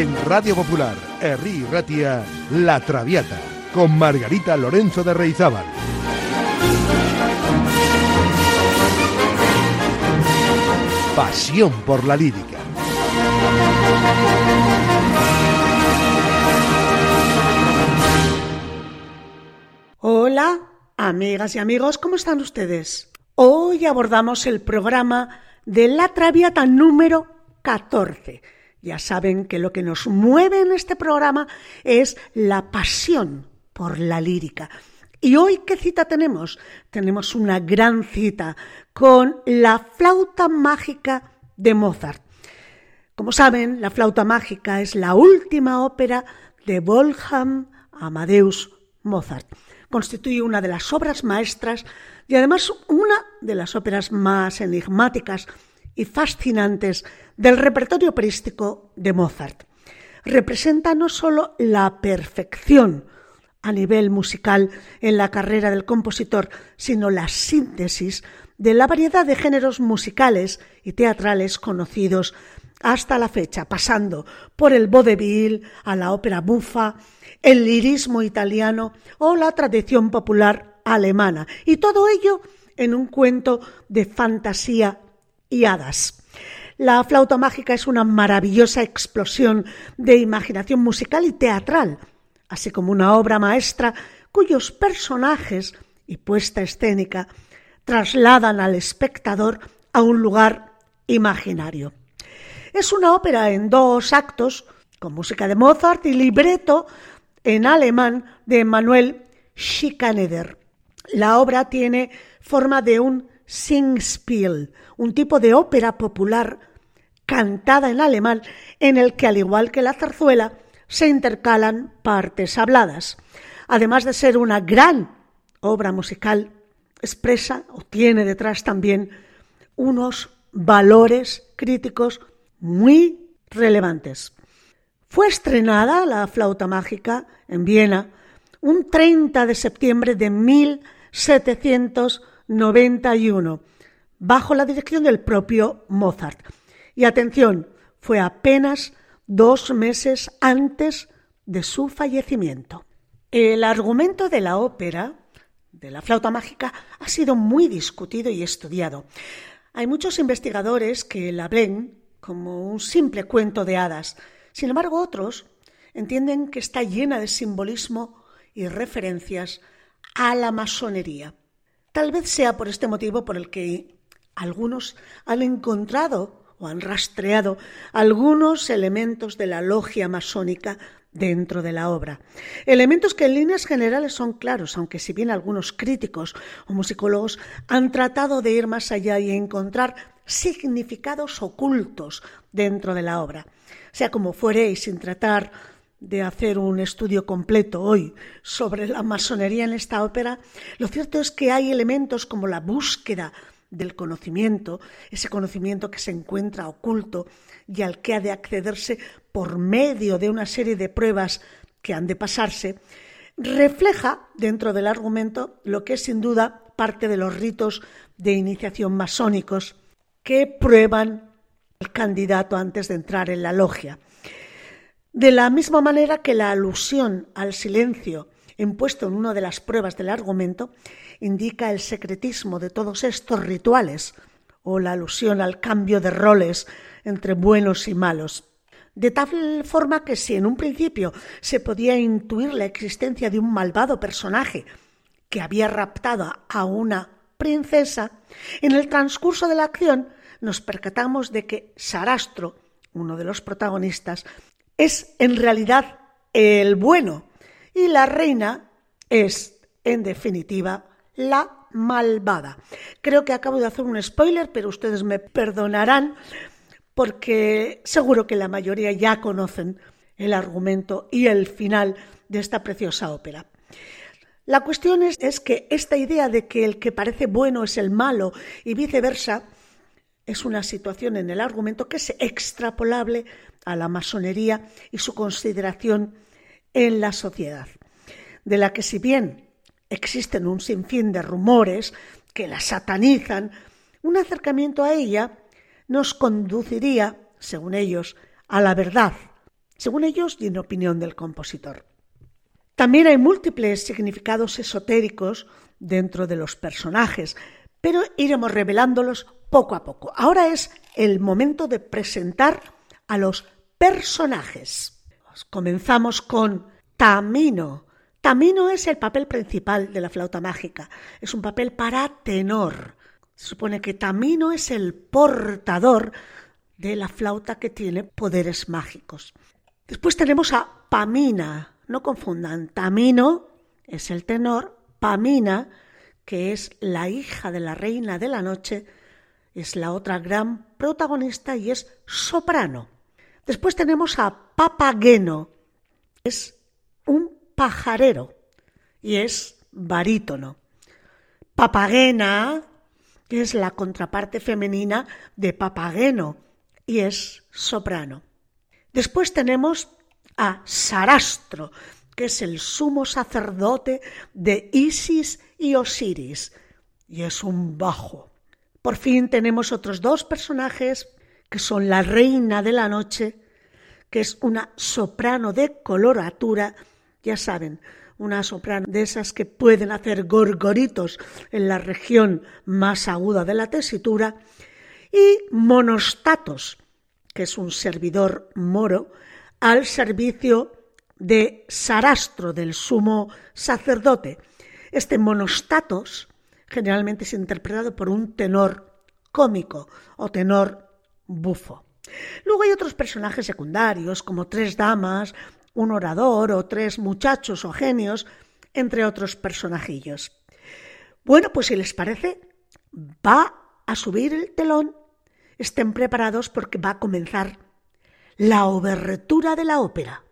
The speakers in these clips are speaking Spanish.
En Radio Popular, Herri Ratia, La Traviata, con Margarita Lorenzo de Reizábal. Pasión por la lírica. Hola, amigas y amigos, ¿cómo están ustedes? Hoy abordamos el programa de La Traviata número 14. Ya saben que lo que nos mueve en este programa es la pasión por la lírica. ¿Y hoy qué cita tenemos? Tenemos una gran cita con la flauta mágica de Mozart. Como saben, la flauta mágica es la última ópera de Wolfgang Amadeus Mozart. Constituye una de las obras maestras y además una de las óperas más enigmáticas y fascinantes del repertorio operístico de Mozart. Representa no solo la perfección a nivel musical en la carrera del compositor, sino la síntesis de la variedad de géneros musicales y teatrales conocidos hasta la fecha, pasando por el vaudeville a la ópera bufa, el lirismo italiano o la tradición popular alemana, y todo ello en un cuento de fantasía y hadas. La flauta mágica es una maravillosa explosión de imaginación musical y teatral, así como una obra maestra cuyos personajes y puesta escénica trasladan al espectador a un lugar imaginario. Es una ópera en dos actos, con música de Mozart y libreto en alemán de Manuel Schikaneder. La obra tiene forma de un Singspiel, un tipo de ópera popular cantada en alemán en el que, al igual que la zarzuela, se intercalan partes habladas. Además de ser una gran obra musical, expresa o tiene detrás también unos valores críticos muy relevantes. Fue estrenada la flauta mágica en Viena un 30 de septiembre de 1791, bajo la dirección del propio Mozart. Y atención, fue apenas dos meses antes de su fallecimiento. El argumento de la ópera, de la flauta mágica, ha sido muy discutido y estudiado. Hay muchos investigadores que la ven como un simple cuento de hadas, sin embargo, otros entienden que está llena de simbolismo y referencias a la masonería. Tal vez sea por este motivo por el que algunos han encontrado o han rastreado algunos elementos de la logia masónica dentro de la obra. Elementos que en líneas generales son claros, aunque si bien algunos críticos o musicólogos han tratado de ir más allá y encontrar significados ocultos dentro de la obra. Sea como fuere y sin tratar de hacer un estudio completo hoy sobre la masonería en esta ópera, lo cierto es que hay elementos como la búsqueda del conocimiento, ese conocimiento que se encuentra oculto y al que ha de accederse por medio de una serie de pruebas que han de pasarse, refleja dentro del argumento lo que es sin duda parte de los ritos de iniciación masónicos que prueban el candidato antes de entrar en la logia. De la misma manera que la alusión al silencio impuesto en una de las pruebas del argumento indica el secretismo de todos estos rituales o la alusión al cambio de roles entre buenos y malos. De tal forma que si en un principio se podía intuir la existencia de un malvado personaje que había raptado a una princesa, en el transcurso de la acción nos percatamos de que Sarastro, uno de los protagonistas, es en realidad el bueno y la reina es, en definitiva, la malvada. Creo que acabo de hacer un spoiler, pero ustedes me perdonarán porque seguro que la mayoría ya conocen el argumento y el final de esta preciosa ópera. La cuestión es, es, que esta idea de que el que parece bueno es el malo y viceversa es una situación en el argumento que es extrapolable a la masonería y su consideración en la sociedad, de la que si bien existen un sinfín de rumores que la satanizan, un acercamiento a ella nos conduciría, según ellos, a la verdad, según ellos y en opinión del compositor. También hay múltiples significados esotéricos dentro de los personajes, pero iremos revelándolos poco a poco. Ahora es el momento de presentar a los personajes. Comenzamos con Tamino. Tamino es el papel principal de la flauta mágica. Es un papel para tenor. Se supone que Tamino es el portador de la flauta que tiene poderes mágicos. Después tenemos a Pamina. No confundan. Tamino es el tenor. Pamina, que es la hija de la reina de la noche, es la otra gran protagonista y es soprano. Después tenemos a Papageno. Es un pajarero y es barítono. Papagena, es la contraparte femenina de papageno y es soprano. Después tenemos a Sarastro, que es el sumo sacerdote de Isis y Osiris, y es un bajo. Por fin tenemos otros dos personajes que son la reina de la noche, que es una soprano de coloratura ya saben, una soprano de esas que pueden hacer gorgoritos en la región más aguda de la tesitura, y monostatos, que es un servidor moro, al servicio de Sarastro, del sumo sacerdote. Este monostatos generalmente es interpretado por un tenor cómico o tenor bufo. Luego hay otros personajes secundarios, como tres damas un orador o tres muchachos o genios, entre otros personajillos. Bueno, pues si les parece, va a subir el telón. Estén preparados porque va a comenzar la obertura de la ópera.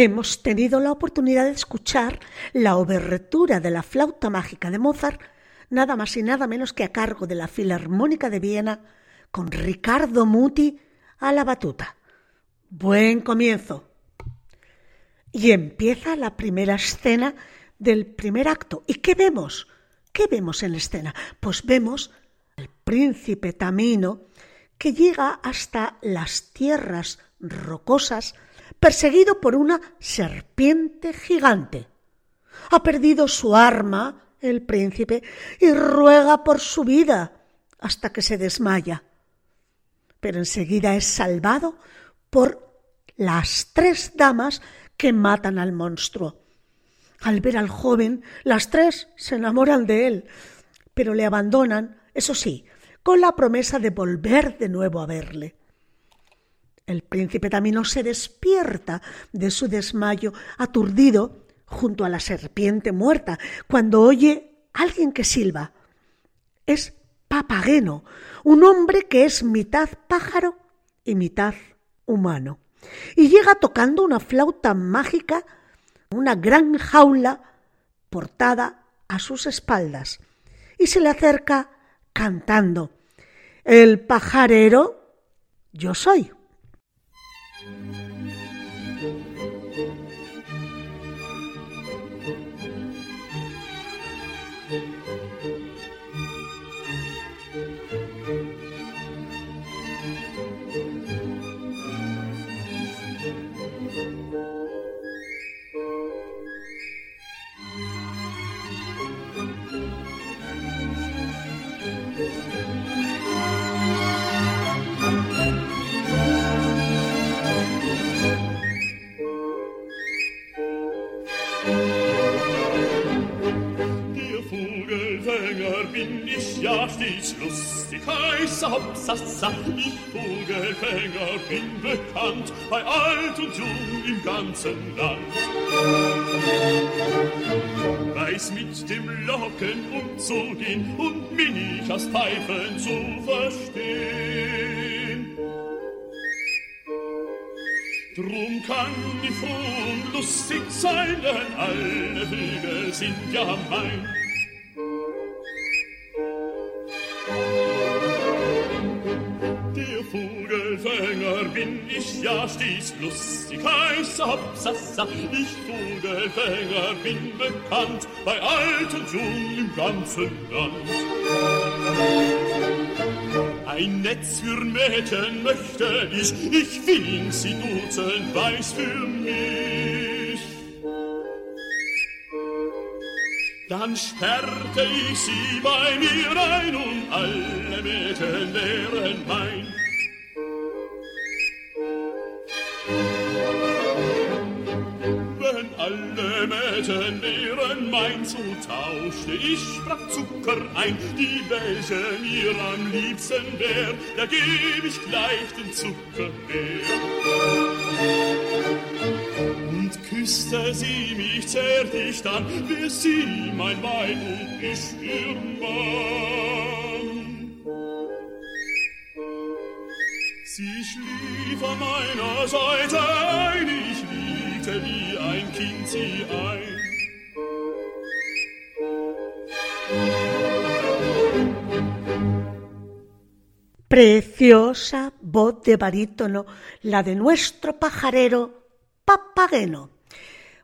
Hemos tenido la oportunidad de escuchar la obertura de la flauta mágica de Mozart, nada más y nada menos que a cargo de la Filarmónica de Viena, con Ricardo Muti a la batuta. Buen comienzo. Y empieza la primera escena del primer acto. ¿Y qué vemos? ¿Qué vemos en la escena? Pues vemos al príncipe Tamino que llega hasta las tierras rocosas perseguido por una serpiente gigante. Ha perdido su arma, el príncipe, y ruega por su vida hasta que se desmaya. Pero enseguida es salvado por las tres damas que matan al monstruo. Al ver al joven, las tres se enamoran de él, pero le abandonan, eso sí, con la promesa de volver de nuevo a verle. El príncipe Tamino se despierta de su desmayo, aturdido, junto a la serpiente muerta, cuando oye a alguien que silba. Es Papageno, un hombre que es mitad pájaro y mitad humano. Y llega tocando una flauta mágica, una gran jaula portada a sus espaldas, y se le acerca cantando, El pajarero yo soy. Heißer Hopsassa. Ich Vogelfänger bin bekannt, bei alt und jung im ganzen Land. Weiß mit dem Locken umzugehen und mich als Pfeifen zu verstehen. Drum kann ich froh lustig sein, denn alle Vögel sind ja mein. Stets lustig, heiß Hopsassa, ich Vogelfänger bin bekannt, bei alt und jung im ganzen Land. Ein Netz für Mädchen möchte ich, ich will sie duzen, weiß für mich. Dann sperrte ich sie bei mir ein und alle Mädchen wären mein. Mädchen wären mein, so tauschte ich sprach Zucker ein, die welche mir am liebsten wär, da geb ich gleich den Zucker her. Und küsste sie mich zärtlich dann, wär sie mein Weib und ich ihr Mann. Sie schlief an meiner Seite ein, ich Preciosa voz de barítono, la de nuestro pajarero Papageno.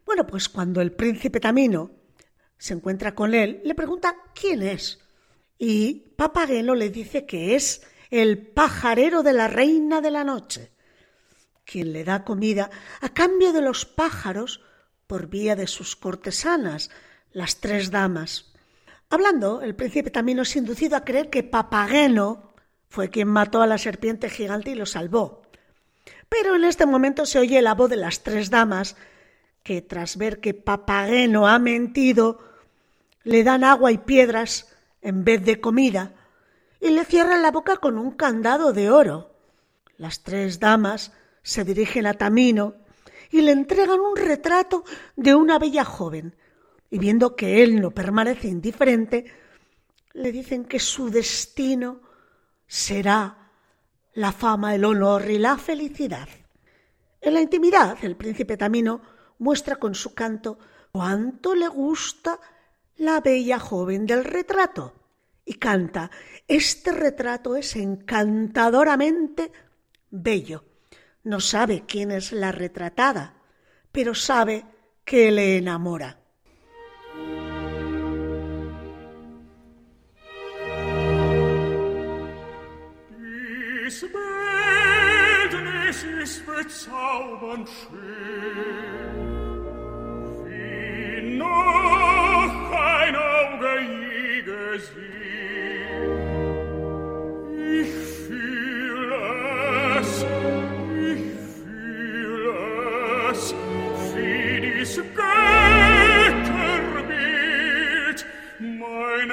Bueno, pues cuando el príncipe Tamino se encuentra con él, le pregunta quién es. Y Papageno le dice que es el pajarero de la reina de la noche, quien le da comida a cambio de los pájaros por vía de sus cortesanas, las tres damas. Hablando, el príncipe Tamino es inducido a creer que Papageno fue quien mató a la serpiente gigante y lo salvó. Pero en este momento se oye la voz de las tres damas que, tras ver que Papageno ha mentido, le dan agua y piedras en vez de comida y le cierran la boca con un candado de oro. Las tres damas se dirigen a Tamino y le entregan un retrato de una bella joven, y viendo que él no permanece indiferente, le dicen que su destino será la fama, el honor y la felicidad. En la intimidad, el príncipe Tamino muestra con su canto cuánto le gusta la bella joven del retrato y canta, este retrato es encantadoramente bello. No sabe quién es la retratada, pero sabe que le enamora.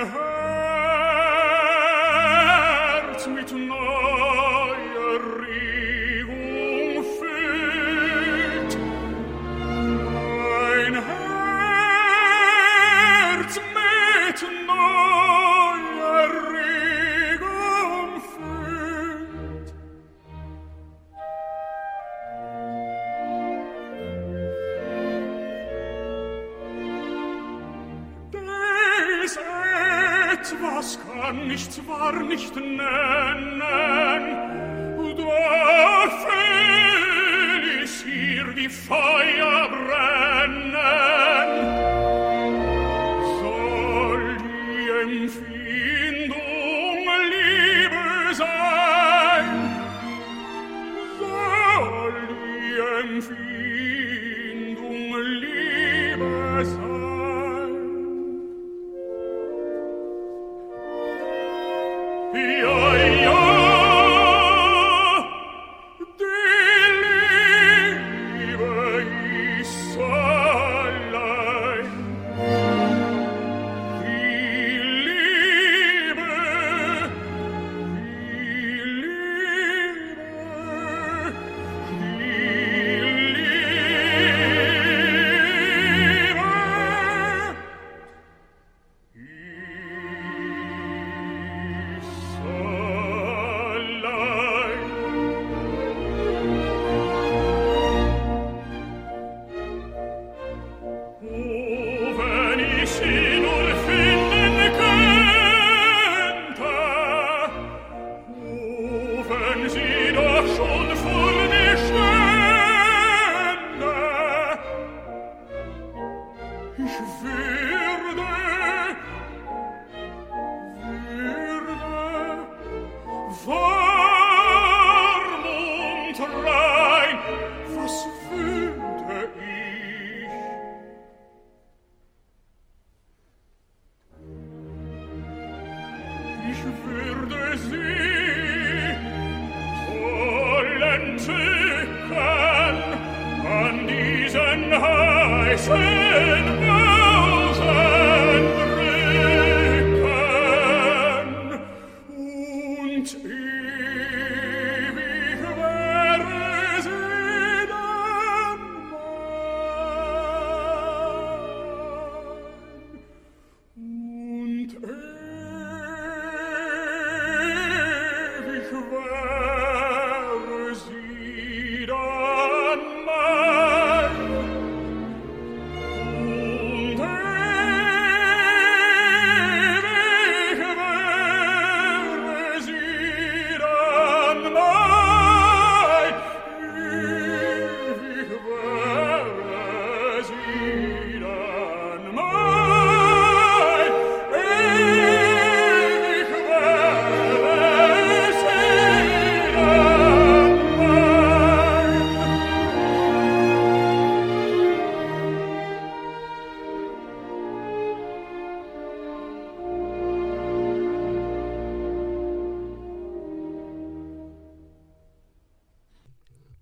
Herz mit kann nicht zwar nicht nennen, doch fehl ich hier wie Feuer Io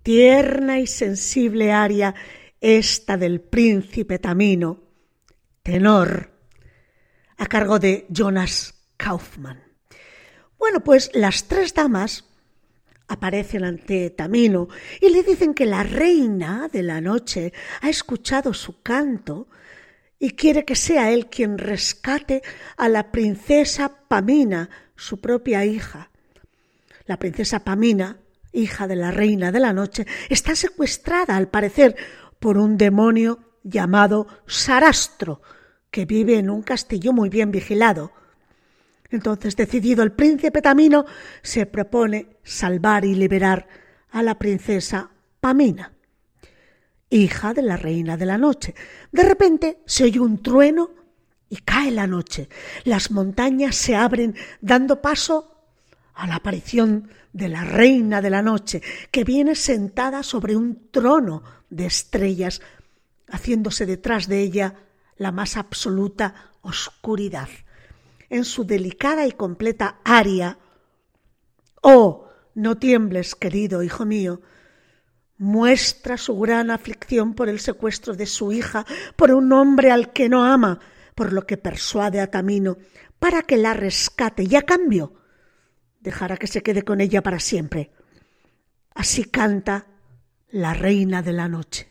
tierna y sensible aria esta del príncipe Tamino, tenor, a cargo de Jonas Kaufmann. Bueno, pues las tres damas aparecen ante Tamino y le dicen que la reina de la noche ha escuchado su canto y quiere que sea él quien rescate a la princesa Pamina, su propia hija. La princesa Pamina hija de la reina de la noche, está secuestrada, al parecer, por un demonio llamado Sarastro, que vive en un castillo muy bien vigilado. Entonces, decidido el príncipe Tamino, se propone salvar y liberar a la princesa Pamina, hija de la reina de la noche. De repente se oye un trueno y cae la noche. Las montañas se abren dando paso a la aparición de la reina de la noche, que viene sentada sobre un trono de estrellas, haciéndose detrás de ella la más absoluta oscuridad. En su delicada y completa aria, Oh, no tiembles, querido hijo mío, muestra su gran aflicción por el secuestro de su hija, por un hombre al que no ama, por lo que persuade a Tamino para que la rescate. Y a cambio dejará que se quede con ella para siempre. Así canta la reina de la noche.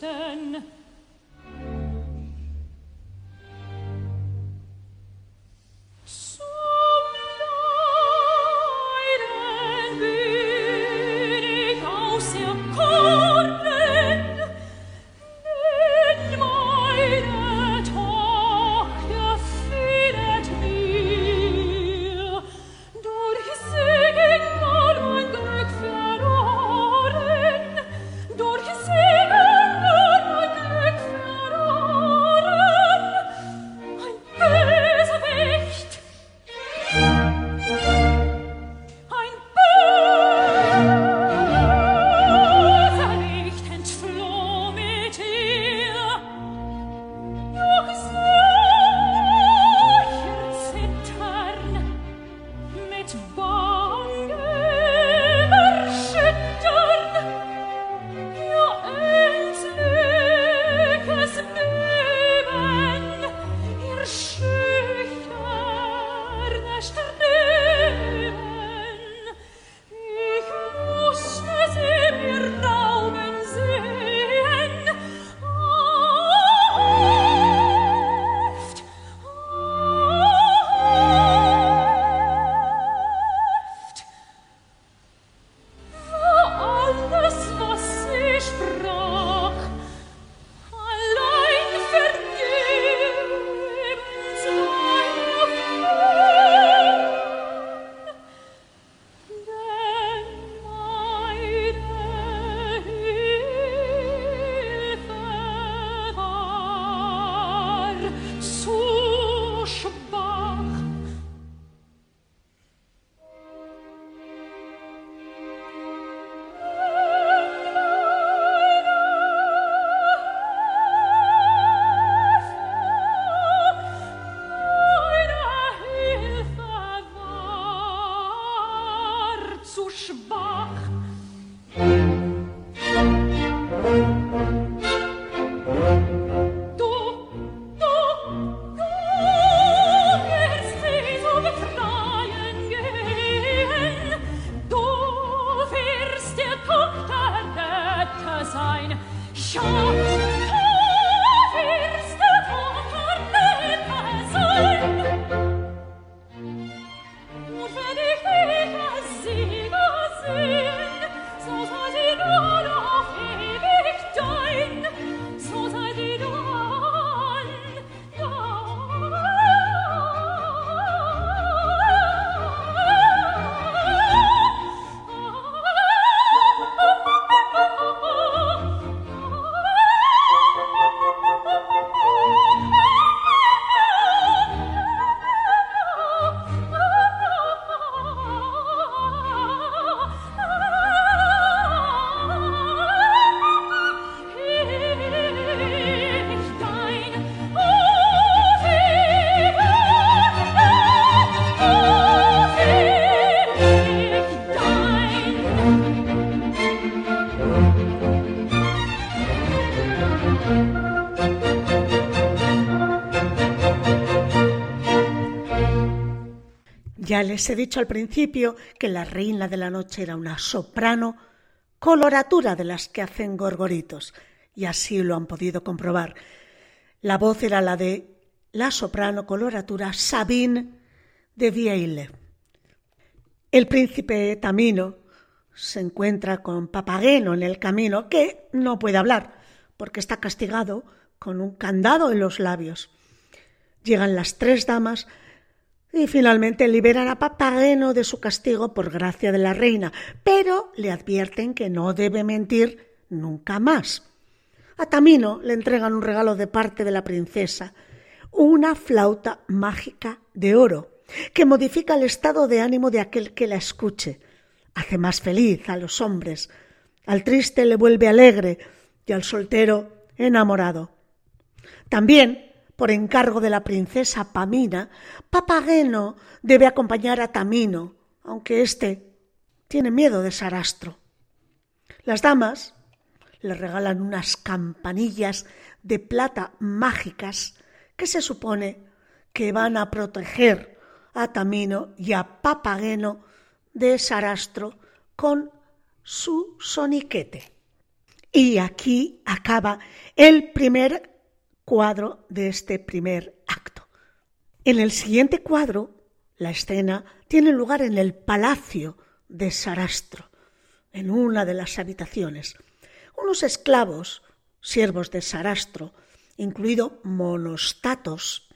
Christen. Ya les he dicho al principio que la reina de la noche era una soprano coloratura de las que hacen gorgoritos, y así lo han podido comprobar. La voz era la de la soprano coloratura Sabine de Vieille. El príncipe Tamino se encuentra con Papageno en el camino, que no puede hablar, porque está castigado con un candado en los labios. Llegan las tres damas y finalmente liberan a Papageno de su castigo por gracia de la reina, pero le advierten que no debe mentir nunca más. A Tamino le entregan un regalo de parte de la princesa, una flauta mágica de oro, que modifica el estado de ánimo de aquel que la escuche. Hace más feliz a los hombres, al triste le vuelve alegre y al soltero enamorado. También por encargo de la princesa Pamina, Papageno debe acompañar a Tamino, aunque éste tiene miedo de Sarastro. Las damas le regalan unas campanillas de plata mágicas que se supone que van a proteger a Tamino y a Papageno de Sarastro con su soniquete. Y aquí acaba el primer cuadro de este primer acto. En el siguiente cuadro, la escena tiene lugar en el palacio de Sarastro, en una de las habitaciones. Unos esclavos, siervos de Sarastro, incluido Monostatos,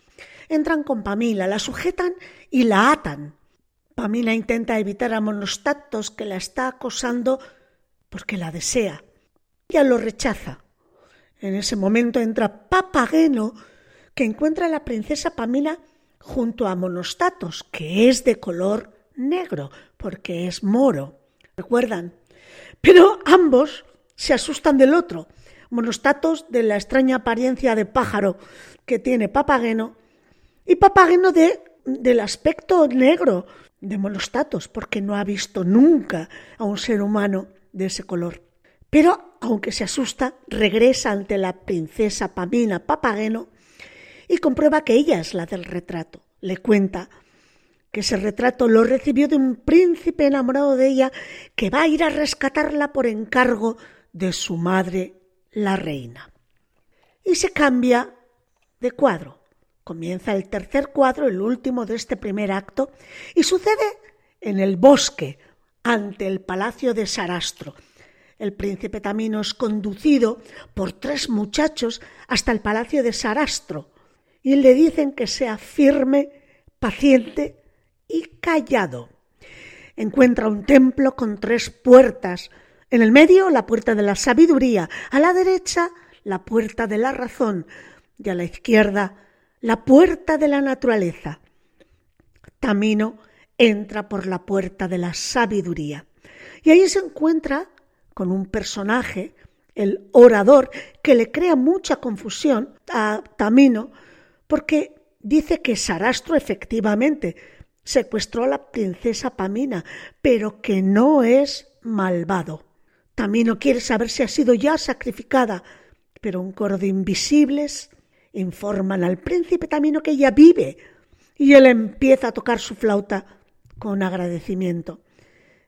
entran con Pamila, la sujetan y la atan. Pamila intenta evitar a Monostatos que la está acosando porque la desea. Ella lo rechaza en ese momento entra Papageno, que encuentra a la princesa Pamila junto a Monostatos, que es de color negro, porque es moro. ¿Recuerdan? Pero ambos se asustan del otro. Monostatos de la extraña apariencia de pájaro que tiene Papageno y Papageno de, del aspecto negro de Monostatos, porque no ha visto nunca a un ser humano de ese color. Pero, aunque se asusta, regresa ante la princesa Pamina Papageno y comprueba que ella es la del retrato. Le cuenta que ese retrato lo recibió de un príncipe enamorado de ella que va a ir a rescatarla por encargo de su madre, la reina. Y se cambia de cuadro. Comienza el tercer cuadro, el último de este primer acto, y sucede en el bosque, ante el palacio de Sarastro, el príncipe Tamino es conducido por tres muchachos hasta el palacio de Sarastro y le dicen que sea firme, paciente y callado. Encuentra un templo con tres puertas. En el medio la puerta de la sabiduría, a la derecha la puerta de la razón y a la izquierda la puerta de la naturaleza. Tamino entra por la puerta de la sabiduría y ahí se encuentra con un personaje, el orador, que le crea mucha confusión a Tamino, porque dice que Sarastro efectivamente secuestró a la princesa Pamina, pero que no es malvado. Tamino quiere saber si ha sido ya sacrificada, pero un coro de invisibles informan al príncipe Tamino que ella vive, y él empieza a tocar su flauta con agradecimiento.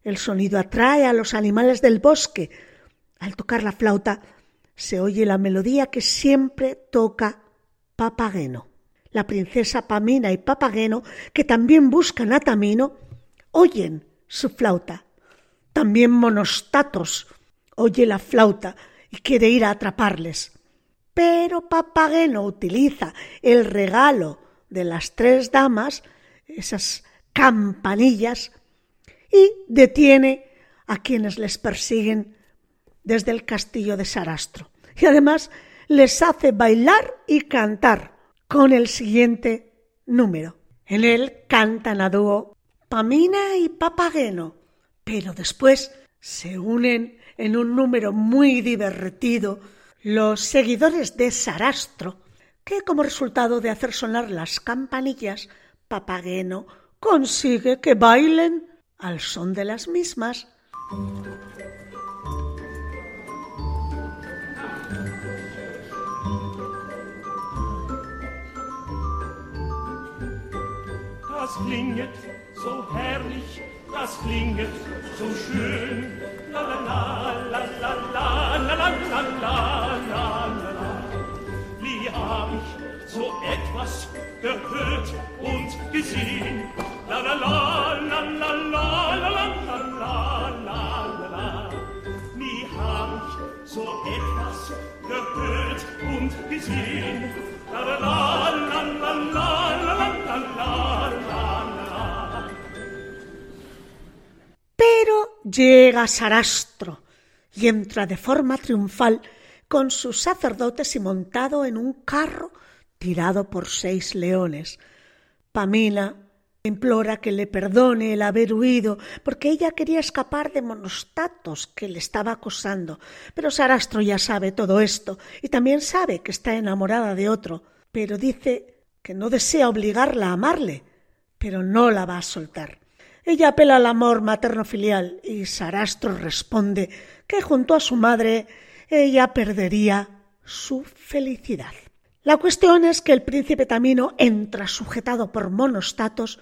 El sonido atrae a los animales del bosque. Al tocar la flauta, se oye la melodía que siempre toca Papageno. La princesa Pamina y Papageno, que también buscan a Tamino, oyen su flauta. También Monostatos oye la flauta y quiere ir a atraparles. Pero Papageno utiliza el regalo de las tres damas, esas campanillas, y detiene a quienes les persiguen desde el castillo de Sarastro. Y además les hace bailar y cantar con el siguiente número. En él cantan a dúo Pamina y Papageno, pero después se unen en un número muy divertido los seguidores de Sarastro, que como resultado de hacer sonar las campanillas, Papageno consigue que bailen al son de las mismas. Das klinget so herrlich, das klinget so schön. La la la la la la la la la la la. Wie hab ich so etwas gehört und gesehen? La la la Pero llega Sarastro y entra de forma triunfal con sus sacerdotes y montado en un carro tirado por seis leones. Pamina implora que le perdone el haber huido, porque ella quería escapar de Monostatos, que le estaba acosando. Pero Sarastro ya sabe todo esto, y también sabe que está enamorada de otro, pero dice que no desea obligarla a amarle, pero no la va a soltar. Ella apela al amor materno-filial, y Sarastro responde que junto a su madre ella perdería su felicidad. La cuestión es que el príncipe Tamino entra sujetado por Monostatos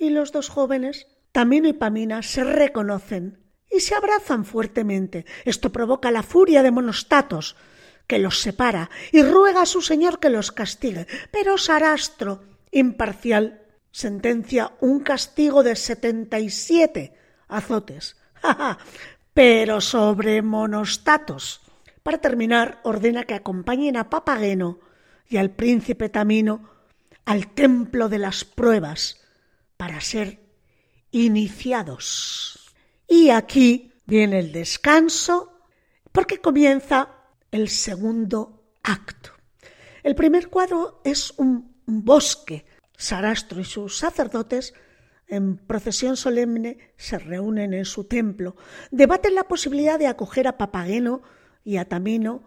y los dos jóvenes, Tamino y Pamina, se reconocen y se abrazan fuertemente. Esto provoca la furia de Monostatos, que los separa y ruega a su señor que los castigue. Pero Sarastro, imparcial, sentencia un castigo de setenta y siete azotes. Pero sobre Monostatos. Para terminar, ordena que acompañen a Papageno y al príncipe Tamino al templo de las pruebas, para ser iniciados. Y aquí viene el descanso porque comienza el segundo acto. El primer cuadro es un bosque. Sarastro y sus sacerdotes en procesión solemne se reúnen en su templo, debaten la posibilidad de acoger a Papageno y a Tamino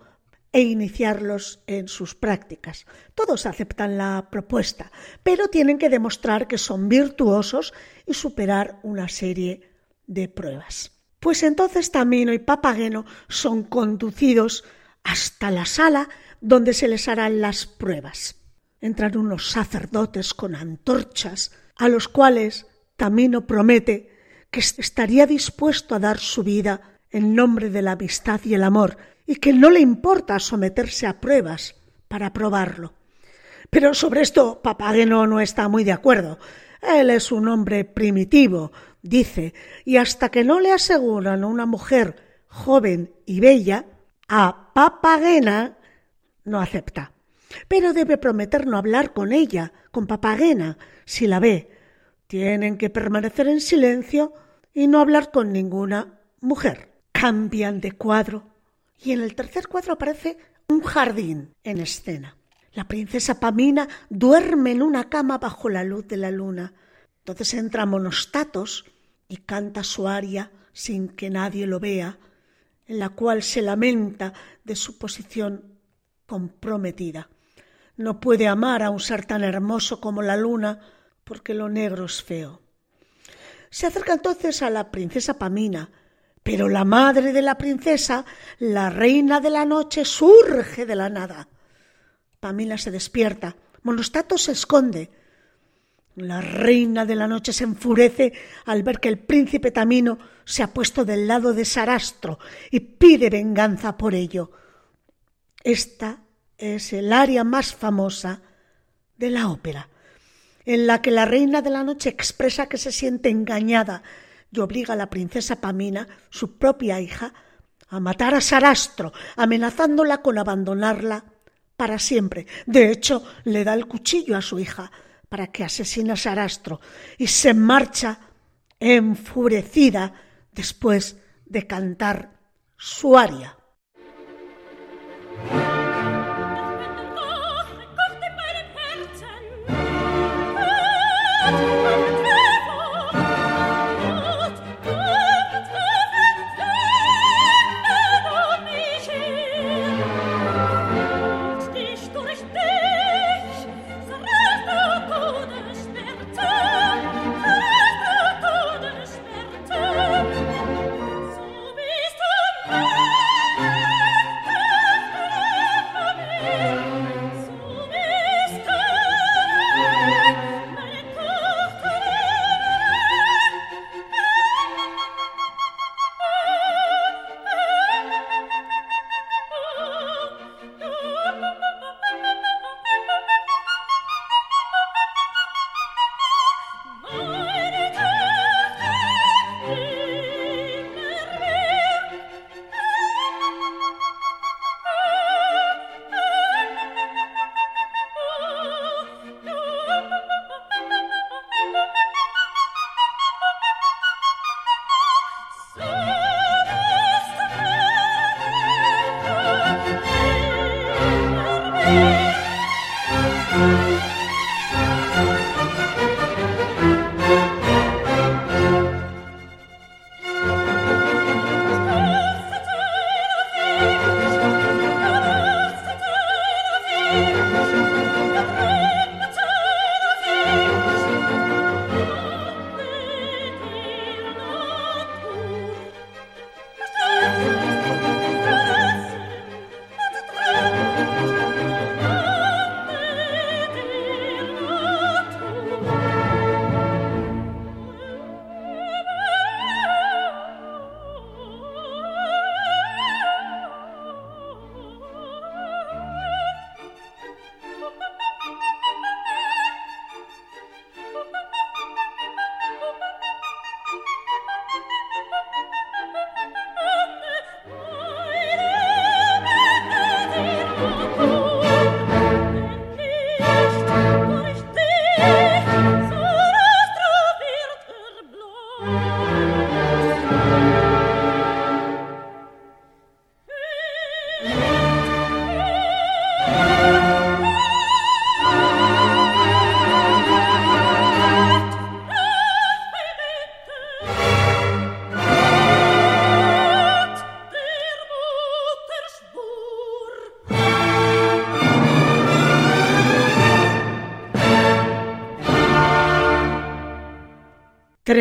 e iniciarlos en sus prácticas. Todos aceptan la propuesta, pero tienen que demostrar que son virtuosos y superar una serie de pruebas. Pues entonces Tamino y Papageno son conducidos hasta la sala donde se les harán las pruebas. Entran unos sacerdotes con antorchas, a los cuales Tamino promete que estaría dispuesto a dar su vida en nombre de la amistad y el amor, y que no le importa someterse a pruebas para probarlo. Pero sobre esto Papageno no está muy de acuerdo. Él es un hombre primitivo, dice, y hasta que no le aseguran a una mujer joven y bella, a Papagena no acepta. Pero debe prometer no hablar con ella, con Papagena, si la ve. Tienen que permanecer en silencio y no hablar con ninguna mujer. Cambian de cuadro y en el tercer cuadro aparece un jardín en escena. La princesa Pamina duerme en una cama bajo la luz de la luna. Entonces entra Monostatos y canta su aria sin que nadie lo vea, en la cual se lamenta de su posición comprometida. No puede amar a un ser tan hermoso como la luna porque lo negro es feo. Se acerca entonces a la princesa Pamina, pero la madre de la princesa, la reina de la noche, surge de la nada. Pamela se despierta. Monostato se esconde. La reina de la noche se enfurece al ver que el príncipe Tamino se ha puesto del lado de Sarastro y pide venganza por ello. Esta es el área más famosa de la ópera, en la que la reina de la noche expresa que se siente engañada y obliga a la princesa Pamina, su propia hija, a matar a Sarastro, amenazándola con abandonarla para siempre. De hecho, le da el cuchillo a su hija para que asesine a Sarastro y se marcha enfurecida después de cantar su aria.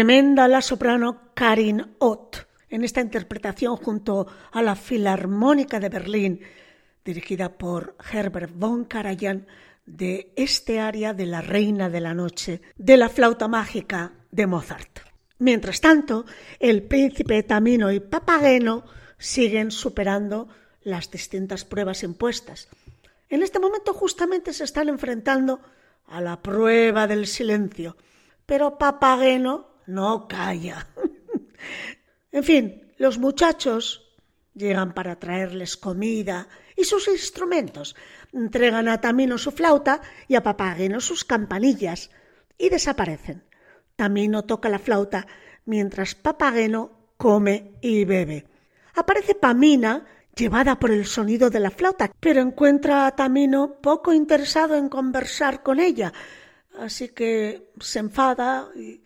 Tremenda la soprano Karin Ott en esta interpretación junto a la Filarmónica de Berlín, dirigida por Herbert von Karajan, de este área de la Reina de la Noche de la flauta mágica de Mozart. Mientras tanto, el príncipe Tamino y Papageno siguen superando las distintas pruebas impuestas. En este momento justamente se están enfrentando a la prueba del silencio, pero Papageno no calla. en fin, los muchachos llegan para traerles comida y sus instrumentos, entregan a Tamino su flauta y a Papageno sus campanillas y desaparecen. Tamino toca la flauta mientras Papageno come y bebe. Aparece Pamina llevada por el sonido de la flauta, pero encuentra a Tamino poco interesado en conversar con ella, así que se enfada y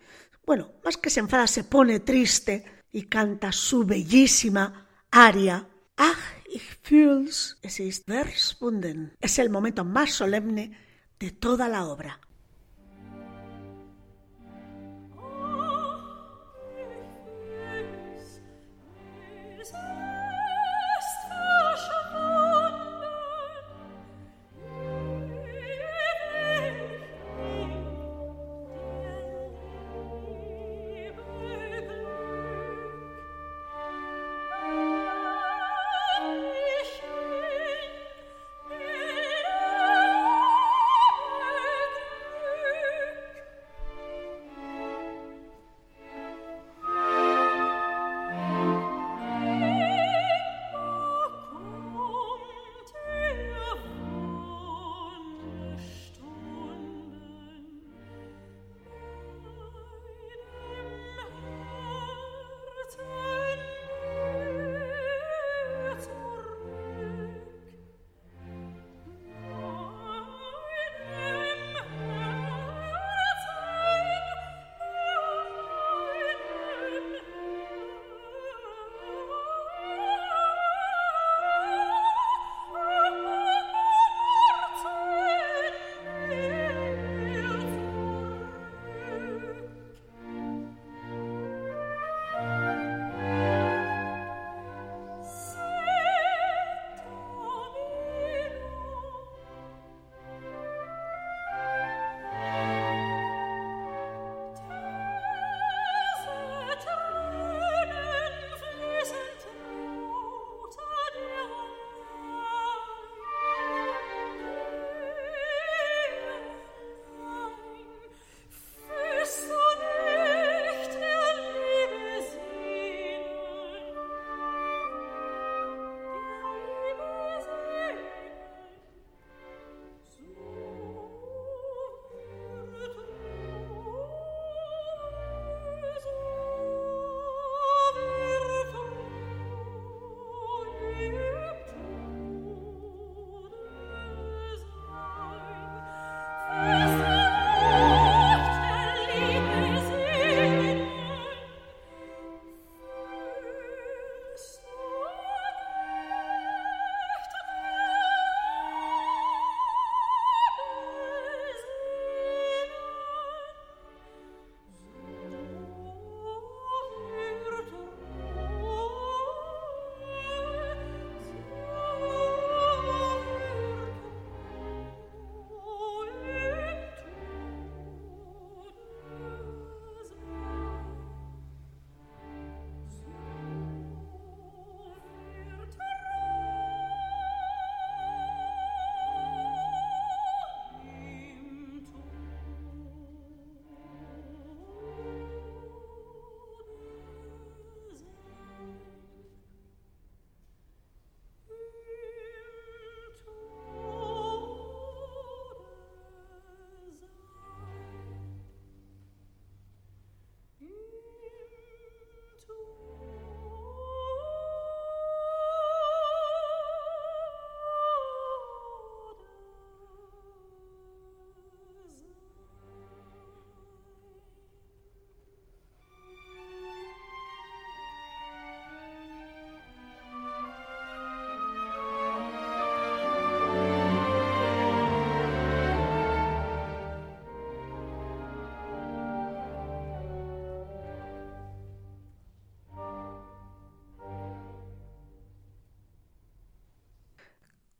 bueno, más que se enfada, se pone triste y canta su bellísima aria. Ach, ich fühl's, es ist verschwunden. Es el momento más solemne de toda la obra.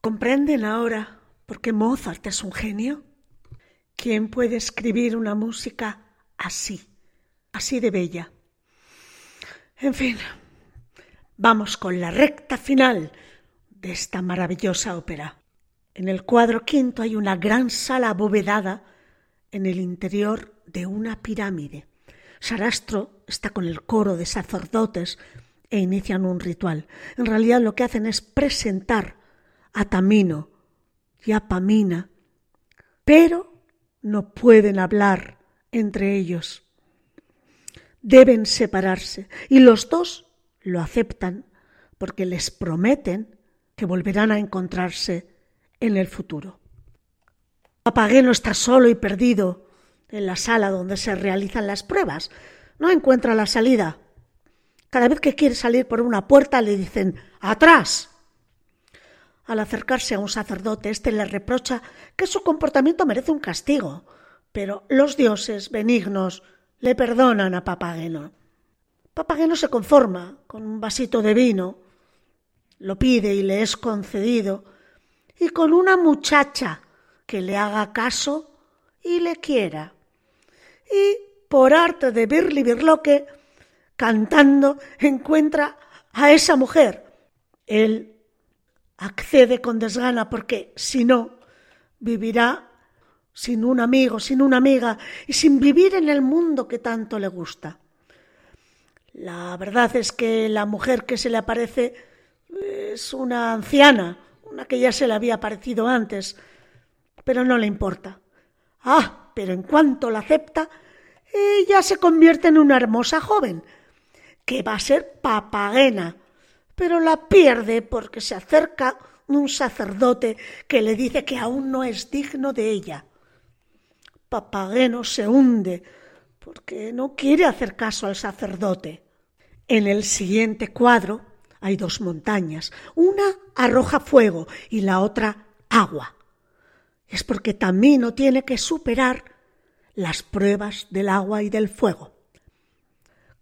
¿Comprenden ahora por qué Mozart es un genio? ¿Quién puede escribir una música así, así de bella? En fin, vamos con la recta final de esta maravillosa ópera. En el cuadro quinto hay una gran sala abovedada en el interior de una pirámide. Sarastro está con el coro de sacerdotes e inician un ritual. En realidad lo que hacen es presentar a Tamino y a Pamina, pero no pueden hablar entre ellos. Deben separarse y los dos lo aceptan porque les prometen que volverán a encontrarse en el futuro. Papageno está solo y perdido en la sala donde se realizan las pruebas. No encuentra la salida. Cada vez que quiere salir por una puerta le dicen ¡Atrás! Al acercarse a un sacerdote, éste le reprocha que su comportamiento merece un castigo, pero los dioses benignos le perdonan a Papageno. Papageno se conforma con un vasito de vino, lo pide y le es concedido, y con una muchacha que le haga caso y le quiera. Y por arte de birli birloque, cantando, encuentra a esa mujer. Él accede con desgana porque si no, vivirá sin un amigo, sin una amiga y sin vivir en el mundo que tanto le gusta. La verdad es que la mujer que se le aparece es una anciana, una que ya se le había aparecido antes, pero no le importa. Ah, pero en cuanto la acepta, ella se convierte en una hermosa joven, que va a ser papagena, pero la pierde porque se acerca un sacerdote que le dice que aún no es digno de ella. Papageno se hunde porque no quiere hacer caso al sacerdote. En el siguiente cuadro hay dos montañas. Una arroja fuego y la otra agua. Es porque Tamino tiene que superar las pruebas del agua y del fuego.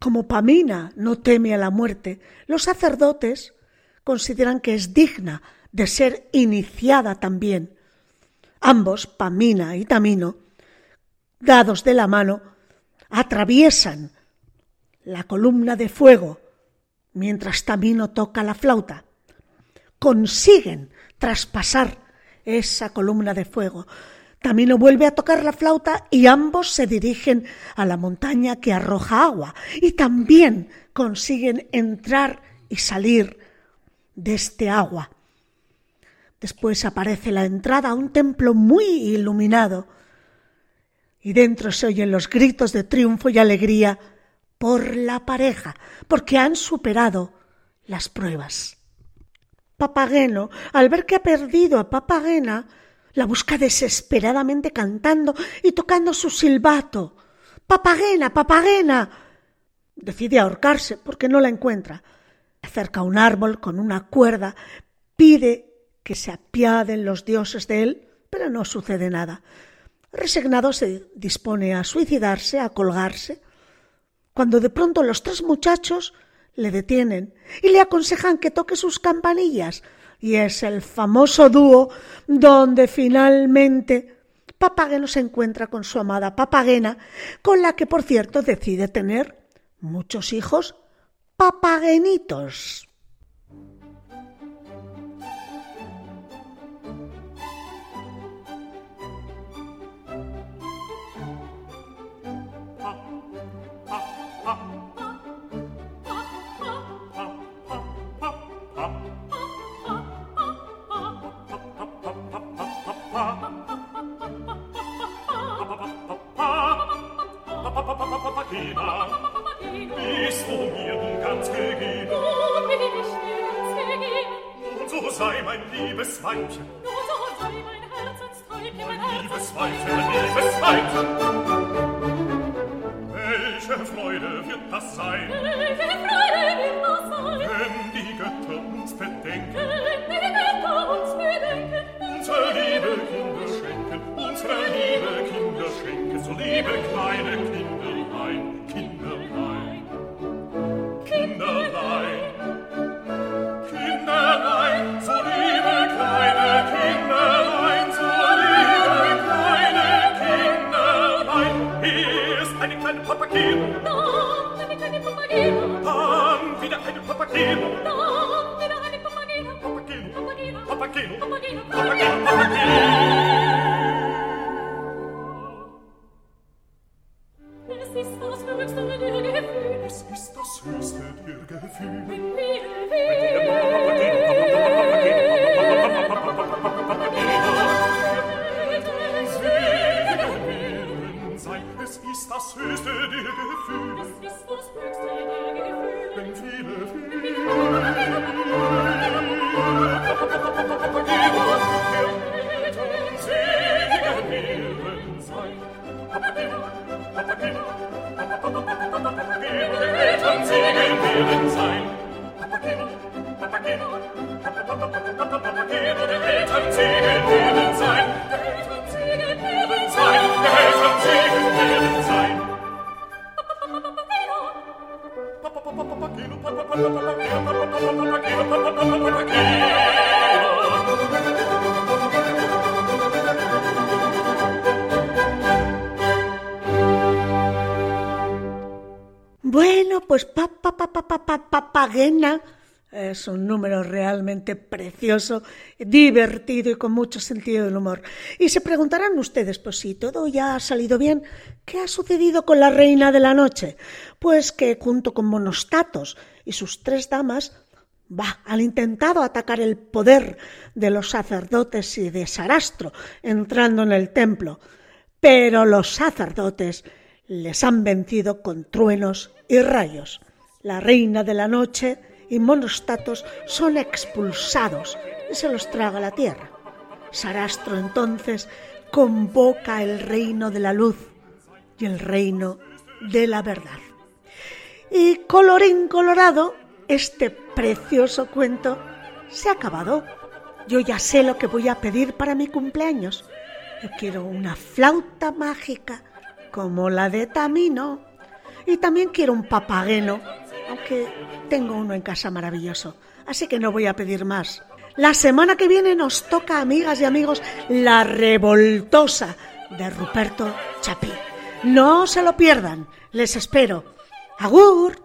Como Pamina no teme a la muerte, los sacerdotes consideran que es digna de ser iniciada también. Ambos, Pamina y Tamino, dados de la mano, atraviesan la columna de fuego mientras Tamino toca la flauta. Consiguen traspasar esa columna de fuego, Tamino vuelve a tocar la flauta y ambos se dirigen a la montaña que arroja agua y también consiguen entrar y salir de este agua. Después aparece la entrada a un templo muy iluminado y dentro se oyen los gritos de triunfo y alegría por la pareja, porque han superado las pruebas. Papageno, al ver que ha perdido a Papagena, la busca desesperadamente cantando y tocando su silbato. Papagena, papagena. Decide ahorcarse porque no la encuentra. Acerca un árbol con una cuerda, pide que se apiaden los dioses de él, pero no sucede nada. Resignado se dispone a suicidarse, a colgarse, cuando de pronto los tres muchachos le detienen y le aconsejan que toque sus campanillas, y es el famoso dúo donde finalmente Papageno se encuentra con su amada Papagena, con la que por cierto decide tener muchos hijos papagenitos. Liebes Weibchen, liebes. Weibchen, liebes Weibchen. Welche Freude wird das sein, Welche Freude wird das sein, wenn die Götter uns bedenken, wenn die Götter uns bedenken. unsere liebe Kinder schenken, unsere liebe Kinder schenken, so liebe kleine Kinderlein, Papageno. Dann wieder eine Papageno. Dann wieder eine Papageno. Dann wieder eine Papageno. Papageno. Papageno. Papageno. Papageno. Papageno. Papageno. Es ist das höchste der Gefühle. Es ist das höchste dir Gefühle. Mit mir, mit. das höchste der Gefühle. Das ist das höchste der Gefühle. Wenn viele Segen, Segen, Segen, Segen, pues pa, es un número realmente precioso, divertido y con mucho sentido del humor. Y se preguntarán ustedes, pues si todo ya ha salido bien, ¿qué ha sucedido con la reina de la noche? Pues que junto con Monostatos y sus tres damas, va, han intentado atacar el poder de los sacerdotes y de Sarastro entrando en el templo, pero los sacerdotes les han vencido con truenos y rayos. La reina de la noche y Monostatos son expulsados y se los traga la tierra. Sarastro entonces convoca el reino de la luz y el reino de la verdad. Y colorín colorado, este precioso cuento se ha acabado. Yo ya sé lo que voy a pedir para mi cumpleaños. Yo quiero una flauta mágica como la de Tamino. Y también quiero un papageno, aunque tengo uno en casa maravilloso. Así que no voy a pedir más. La semana que viene nos toca, amigas y amigos, la revoltosa de Ruperto Chapí. No se lo pierdan. Les espero. ¡Agur!